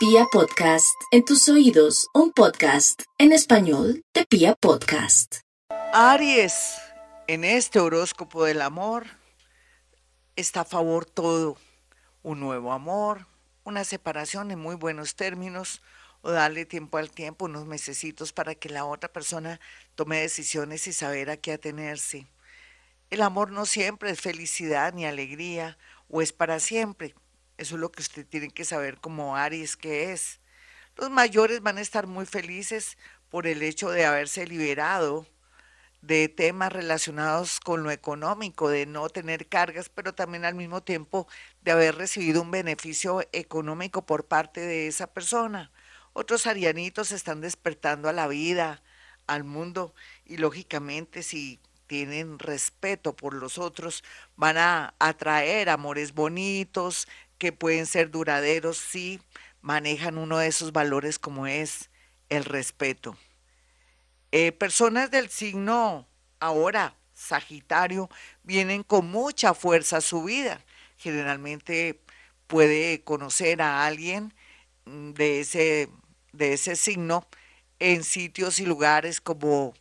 Pia Podcast, en tus oídos, un podcast en español de Pia Podcast. Aries, en este horóscopo del amor está a favor todo, un nuevo amor, una separación en muy buenos términos o darle tiempo al tiempo, unos mesecitos para que la otra persona tome decisiones y saber a qué atenerse. El amor no siempre es felicidad ni alegría o es para siempre. Eso es lo que usted tiene que saber como Aries que es. Los mayores van a estar muy felices por el hecho de haberse liberado de temas relacionados con lo económico, de no tener cargas, pero también al mismo tiempo de haber recibido un beneficio económico por parte de esa persona. Otros arianitos están despertando a la vida, al mundo, y lógicamente si tienen respeto por los otros, van a atraer amores bonitos, que pueden ser duraderos si manejan uno de esos valores como es el respeto. Eh, personas del signo ahora, Sagitario, vienen con mucha fuerza a su vida. Generalmente puede conocer a alguien mm, de ese, de ese signo en sitios y lugares como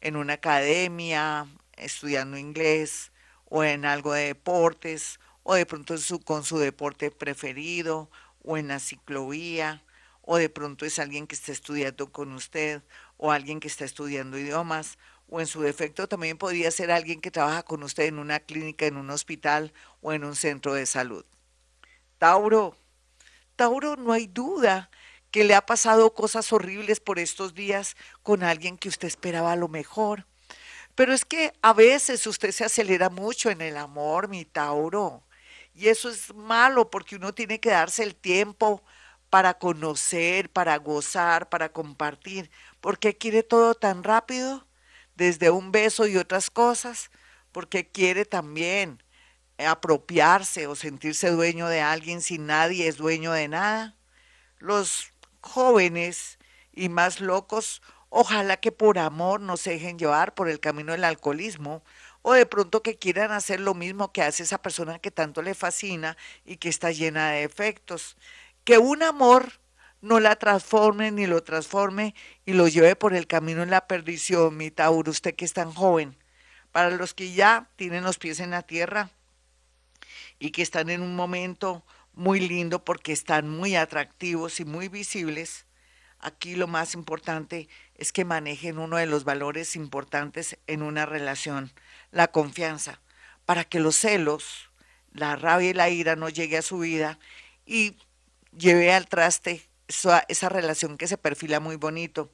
en una academia, estudiando inglés o en algo de deportes o de pronto su, con su deporte preferido, o en la ciclovía, o de pronto es alguien que está estudiando con usted, o alguien que está estudiando idiomas, o en su defecto también podría ser alguien que trabaja con usted en una clínica, en un hospital o en un centro de salud. Tauro, Tauro, no hay duda que le ha pasado cosas horribles por estos días con alguien que usted esperaba lo mejor. Pero es que a veces usted se acelera mucho en el amor, mi Tauro. Y eso es malo porque uno tiene que darse el tiempo para conocer, para gozar, para compartir. ¿Por qué quiere todo tan rápido? Desde un beso y otras cosas. Porque quiere también apropiarse o sentirse dueño de alguien si nadie es dueño de nada. Los jóvenes y más locos, ojalá que por amor no se dejen llevar por el camino del alcoholismo o de pronto que quieran hacer lo mismo que hace esa persona que tanto le fascina y que está llena de efectos. Que un amor no la transforme ni lo transforme y lo lleve por el camino en la perdición, mi Tauro, usted que es tan joven. Para los que ya tienen los pies en la tierra y que están en un momento muy lindo porque están muy atractivos y muy visibles, aquí lo más importante es que manejen uno de los valores importantes en una relación la confianza, para que los celos, la rabia y la ira no llegue a su vida y lleve al traste esa, relación que se perfila muy bonito.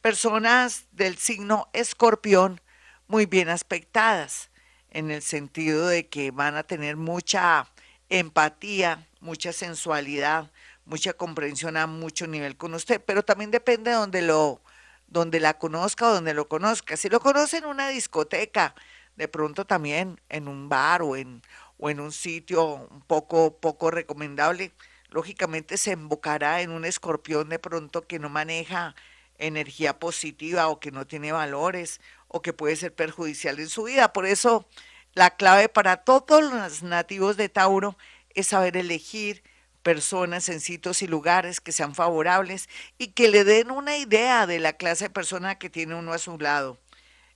Personas del signo escorpión muy bien aspectadas, en el sentido de que van a tener mucha empatía, mucha sensualidad, mucha comprensión a mucho nivel con usted, pero también depende de donde lo donde la conozca o donde lo conozca. Si lo conoce en una discoteca, de pronto también en un bar o en, o en un sitio un poco, poco recomendable, lógicamente se embocará en un escorpión de pronto que no maneja energía positiva o que no tiene valores o que puede ser perjudicial en su vida. Por eso la clave para todos los nativos de Tauro es saber elegir personas en sitios y lugares que sean favorables y que le den una idea de la clase de persona que tiene uno a su lado.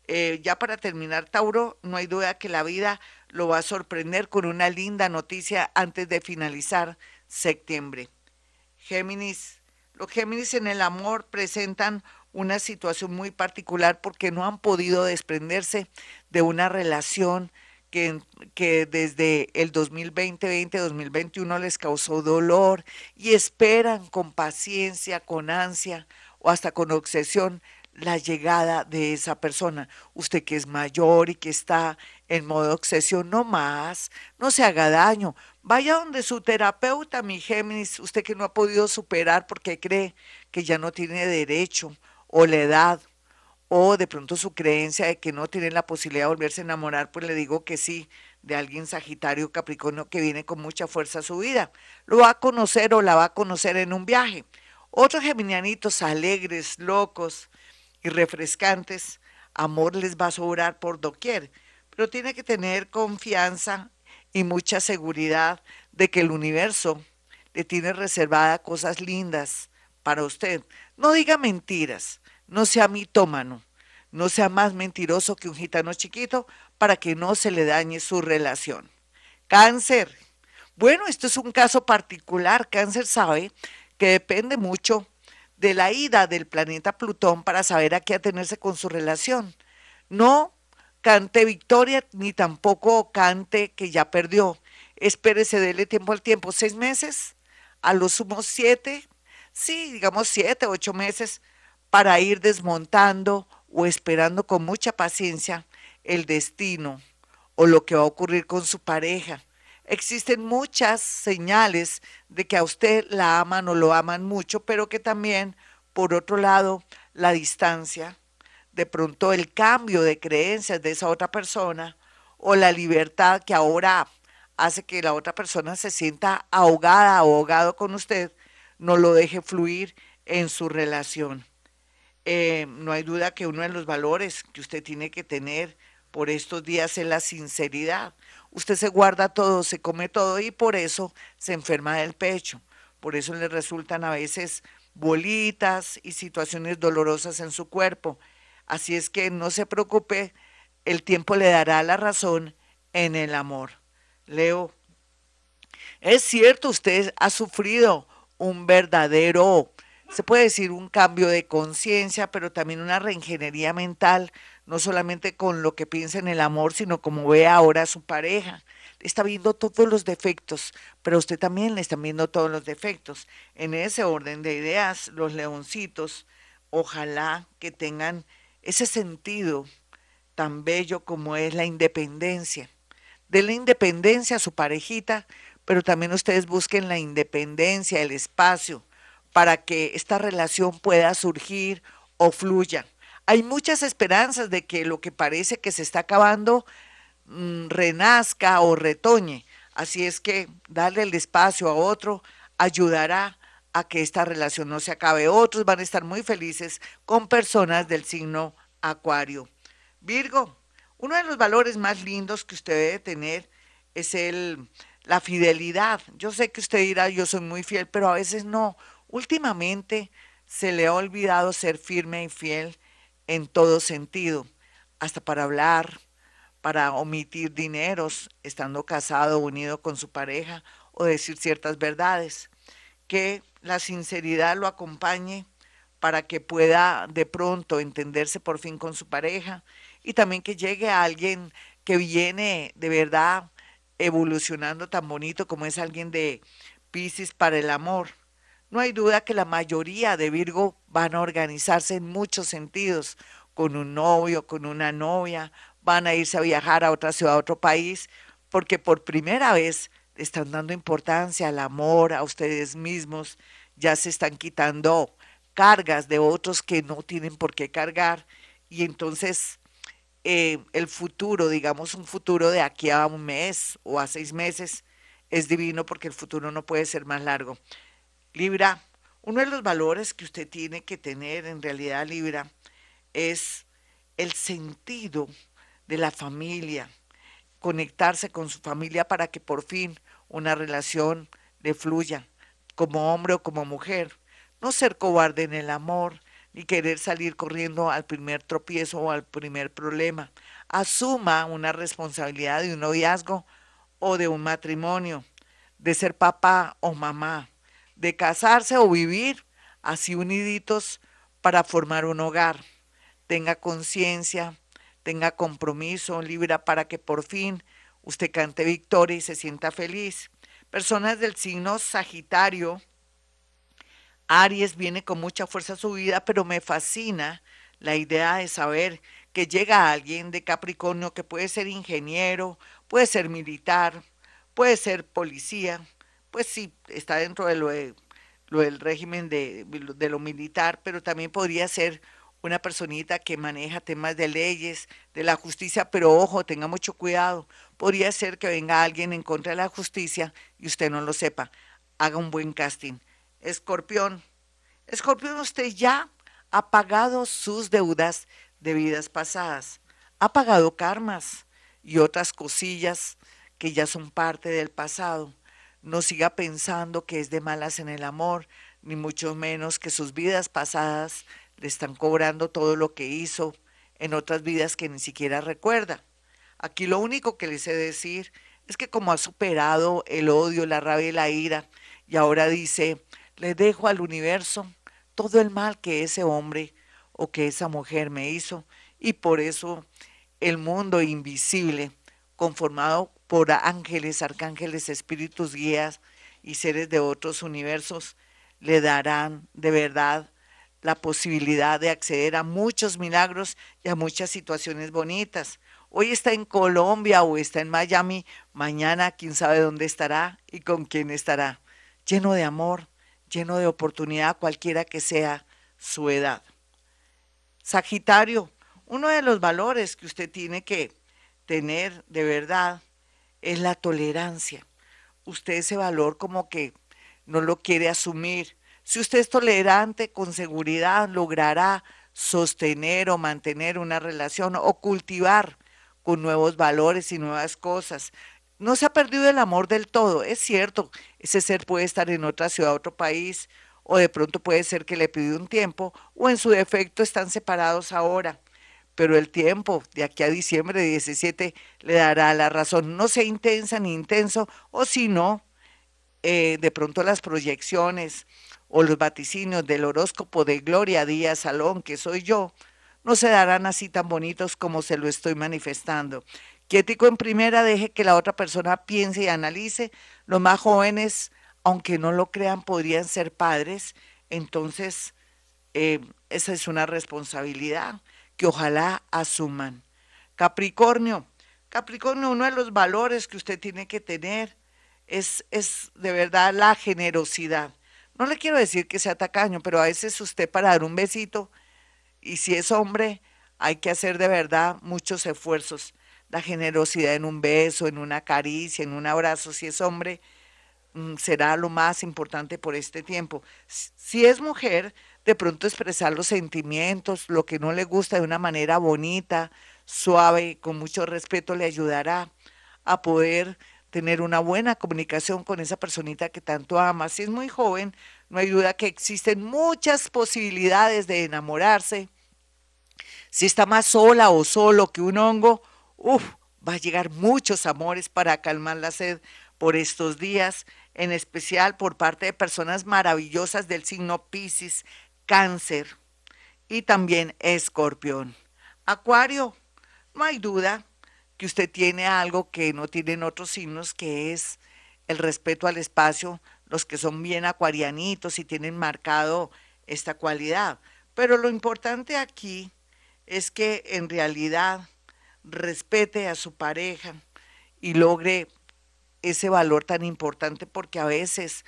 Eh, ya para terminar, Tauro, no hay duda que la vida lo va a sorprender con una linda noticia antes de finalizar septiembre. Géminis, los Géminis en el amor presentan una situación muy particular porque no han podido desprenderse de una relación que, que desde el 2020-2021 les causó dolor y esperan con paciencia, con ansia o hasta con obsesión la llegada de esa persona. Usted que es mayor y que está en modo obsesión, no más, no se haga daño. Vaya donde su terapeuta, mi Géminis, usted que no ha podido superar porque cree que ya no tiene derecho, o la edad, o de pronto su creencia de que no tiene la posibilidad de volverse a enamorar, pues le digo que sí, de alguien Sagitario Capricornio que viene con mucha fuerza a su vida. Lo va a conocer o la va a conocer en un viaje. Otros geminianitos alegres, locos, y refrescantes, amor les va a sobrar por doquier, pero tiene que tener confianza y mucha seguridad de que el universo le tiene reservada cosas lindas para usted. No diga mentiras, no sea mitómano, no sea más mentiroso que un gitano chiquito para que no se le dañe su relación. Cáncer. Bueno, esto es un caso particular. Cáncer sabe que depende mucho de la ida del planeta Plutón para saber a qué atenerse con su relación. No cante victoria ni tampoco cante que ya perdió. Espérese, dele tiempo al tiempo, seis meses, a lo sumo siete, sí, digamos siete, ocho meses, para ir desmontando o esperando con mucha paciencia el destino o lo que va a ocurrir con su pareja. Existen muchas señales de que a usted la aman o lo aman mucho, pero que también, por otro lado, la distancia, de pronto el cambio de creencias de esa otra persona o la libertad que ahora hace que la otra persona se sienta ahogada, ahogado con usted, no lo deje fluir en su relación. Eh, no hay duda que uno de los valores que usted tiene que tener por estos días es la sinceridad. Usted se guarda todo, se come todo y por eso se enferma del pecho. Por eso le resultan a veces bolitas y situaciones dolorosas en su cuerpo. Así es que no se preocupe, el tiempo le dará la razón en el amor. Leo, es cierto, usted ha sufrido un verdadero, se puede decir, un cambio de conciencia, pero también una reingeniería mental, no solamente con lo que piensa en el amor, sino como ve ahora a su pareja. Está viendo todos los defectos, pero usted también le está viendo todos los defectos. En ese orden de ideas, los leoncitos, ojalá que tengan ese sentido tan bello como es la independencia de la independencia a su parejita, pero también ustedes busquen la independencia, el espacio, para que esta relación pueda surgir o fluya. Hay muchas esperanzas de que lo que parece que se está acabando mm, renazca o retoñe. Así es que darle el espacio a otro ayudará a que esta relación no se acabe. Otros van a estar muy felices con personas del signo Acuario. Virgo, uno de los valores más lindos que usted debe tener es el, la fidelidad. Yo sé que usted dirá, yo soy muy fiel, pero a veces no. Últimamente se le ha olvidado ser firme y fiel en todo sentido, hasta para hablar, para omitir dineros, estando casado unido con su pareja, o decir ciertas verdades. Que la sinceridad lo acompañe para que pueda de pronto entenderse por fin con su pareja y también que llegue a alguien que viene de verdad evolucionando tan bonito como es alguien de Pisces para el amor. No hay duda que la mayoría de Virgo van a organizarse en muchos sentidos, con un novio, con una novia, van a irse a viajar a otra ciudad, a otro país, porque por primera vez están dando importancia al amor, a ustedes mismos, ya se están quitando cargas de otros que no tienen por qué cargar y entonces eh, el futuro, digamos un futuro de aquí a un mes o a seis meses, es divino porque el futuro no puede ser más largo. Libra, uno de los valores que usted tiene que tener en realidad, Libra, es el sentido de la familia, conectarse con su familia para que por fin una relación le fluya, como hombre o como mujer. No ser cobarde en el amor, ni querer salir corriendo al primer tropiezo o al primer problema. Asuma una responsabilidad de un noviazgo o de un matrimonio, de ser papá o mamá, de casarse o vivir así uniditos para formar un hogar. Tenga conciencia, tenga compromiso, libra para que por fin usted cante victoria y se sienta feliz. Personas del signo Sagitario, Aries viene con mucha fuerza a su vida, pero me fascina la idea de saber que llega alguien de Capricornio que puede ser ingeniero, puede ser militar, puede ser policía, pues sí, está dentro de lo, del régimen de, de lo militar, pero también podría ser una personita que maneja temas de leyes, de la justicia, pero ojo, tenga mucho cuidado. Podría ser que venga alguien en contra de la justicia y usted no lo sepa. Haga un buen casting. Escorpión. Escorpión, usted ya ha pagado sus deudas de vidas pasadas, ha pagado karmas y otras cosillas que ya son parte del pasado. No siga pensando que es de malas en el amor, ni mucho menos que sus vidas pasadas le están cobrando todo lo que hizo en otras vidas que ni siquiera recuerda. Aquí lo único que le sé decir es que como ha superado el odio, la rabia y la ira, y ahora dice, le dejo al universo todo el mal que ese hombre o que esa mujer me hizo, y por eso el mundo invisible, conformado por ángeles, arcángeles, espíritus, guías y seres de otros universos, le darán de verdad la posibilidad de acceder a muchos milagros y a muchas situaciones bonitas. Hoy está en Colombia o está en Miami, mañana quién sabe dónde estará y con quién estará. Lleno de amor, lleno de oportunidad, cualquiera que sea su edad. Sagitario, uno de los valores que usted tiene que tener de verdad es la tolerancia. Usted ese valor como que no lo quiere asumir. Si usted es tolerante, con seguridad logrará sostener o mantener una relación o cultivar con nuevos valores y nuevas cosas. No se ha perdido el amor del todo, es cierto, ese ser puede estar en otra ciudad, otro país, o de pronto puede ser que le pidió un tiempo, o en su defecto están separados ahora. Pero el tiempo de aquí a diciembre 17 le dará la razón. No sea intensa ni intenso, o si no, eh, de pronto las proyecciones o los vaticinios del horóscopo de Gloria Díaz Salón, que soy yo, no se darán así tan bonitos como se lo estoy manifestando. Quietico en primera, deje que la otra persona piense y analice. Los más jóvenes, aunque no lo crean, podrían ser padres. Entonces, eh, esa es una responsabilidad que ojalá asuman. Capricornio, Capricornio, uno de los valores que usted tiene que tener es, es de verdad la generosidad. No le quiero decir que sea tacaño, pero a veces usted para dar un besito y si es hombre, hay que hacer de verdad muchos esfuerzos. La generosidad en un beso, en una caricia, en un abrazo, si es hombre, mm, será lo más importante por este tiempo. Si es mujer, de pronto expresar los sentimientos, lo que no le gusta de una manera bonita, suave, con mucho respeto, le ayudará a poder tener una buena comunicación con esa personita que tanto ama. Si es muy joven, no hay duda que existen muchas posibilidades de enamorarse. Si está más sola o solo que un hongo, uff, va a llegar muchos amores para calmar la sed por estos días, en especial por parte de personas maravillosas del signo Pisces, Cáncer y también Escorpión. Acuario, no hay duda que usted tiene algo que no tienen otros signos, que es el respeto al espacio, los que son bien acuarianitos y tienen marcado esta cualidad. Pero lo importante aquí es que en realidad respete a su pareja y logre ese valor tan importante porque a veces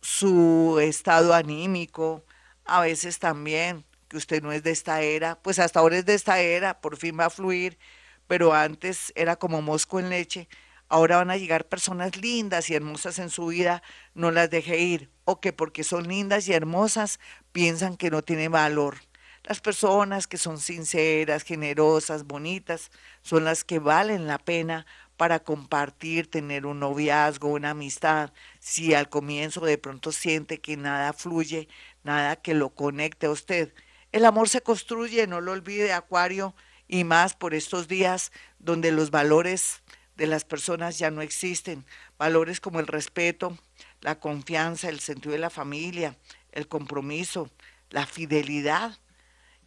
su estado anímico, a veces también que usted no es de esta era, pues hasta ahora es de esta era, por fin va a fluir, pero antes era como mosco en leche ahora van a llegar personas lindas y hermosas en su vida, no las deje ir, o que porque son lindas y hermosas piensan que no tiene valor. Las personas que son sinceras, generosas, bonitas, son las que valen la pena para compartir, tener un noviazgo, una amistad. Si al comienzo de pronto siente que nada fluye, nada que lo conecte a usted. El amor se construye, no lo olvide, Acuario, y más por estos días donde los valores de las personas ya no existen. Valores como el respeto, la confianza, el sentido de la familia, el compromiso, la fidelidad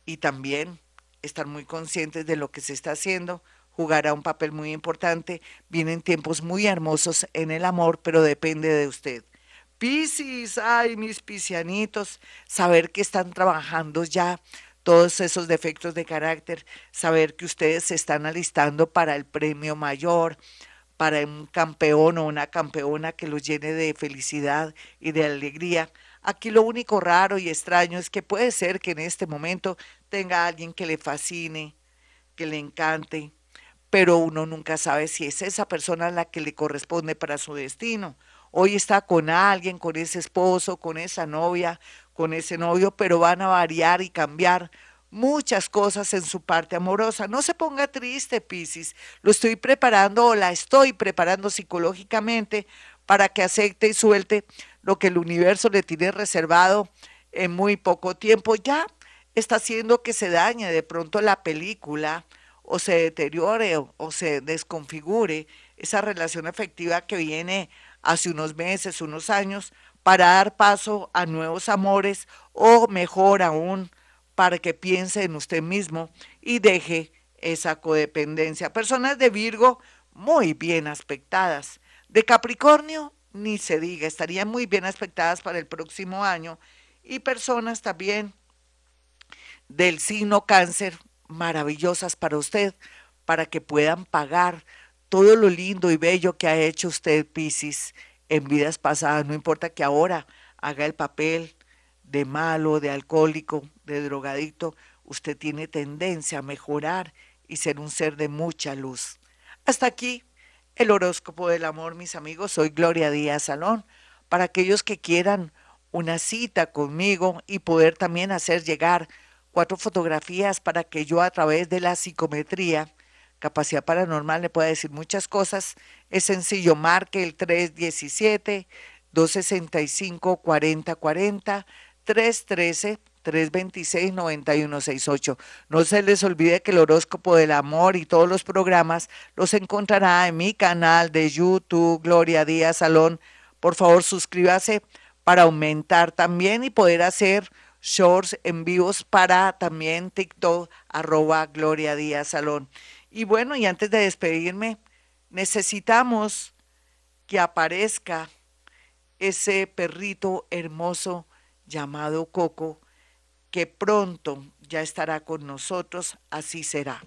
y también estar muy conscientes de lo que se está haciendo jugará un papel muy importante. Vienen tiempos muy hermosos en el amor, pero depende de usted. Piscis, ay, mis piscianitos, saber que están trabajando ya todos esos defectos de carácter, saber que ustedes se están alistando para el premio mayor, para un campeón o una campeona que los llene de felicidad y de alegría. Aquí lo único raro y extraño es que puede ser que en este momento tenga alguien que le fascine, que le encante, pero uno nunca sabe si es esa persona la que le corresponde para su destino. Hoy está con alguien, con ese esposo, con esa novia, con ese novio, pero van a variar y cambiar muchas cosas en su parte amorosa. No se ponga triste, Piscis. Lo estoy preparando o la estoy preparando psicológicamente para que acepte y suelte lo que el universo le tiene reservado en muy poco tiempo. Ya está haciendo que se dañe de pronto la película o se deteriore o, se desconfigure esa relación afectiva que viene hace unos meses, unos años, para dar paso a nuevos amores o mejor aún, para que piense en usted mismo y deje esa codependencia. Personas de Virgo muy bien aspectadas. De Capricornio, ni se diga, estarían muy bien aspectadas para el próximo año. Y personas también del signo cáncer, maravillosas para usted, para que puedan pagar todo lo lindo y bello que ha hecho usted, Piscis, en vidas pasadas. No importa que ahora haga el papel de malo, de alcohólico, de drogadicto, usted tiene tendencia a mejorar y ser un ser de mucha luz. Hasta aquí el horóscopo del amor, mis amigos. Soy Gloria Díaz Salón. Para aquellos que quieran una cita conmigo y poder también hacer llegar cuatro fotografías para que yo a través de la psicometría, capacidad paranormal, le pueda decir muchas cosas, es sencillo, marque el 317 265 4040 313 326-9168. No se les olvide que el horóscopo del amor y todos los programas los encontrará en mi canal de YouTube, Gloria Díaz Salón. Por favor, suscríbase para aumentar también y poder hacer shorts en vivos para también TikTok, arroba Gloria Díaz Salón. Y bueno, y antes de despedirme, necesitamos que aparezca ese perrito hermoso llamado Coco que pronto ya estará con nosotros, así será.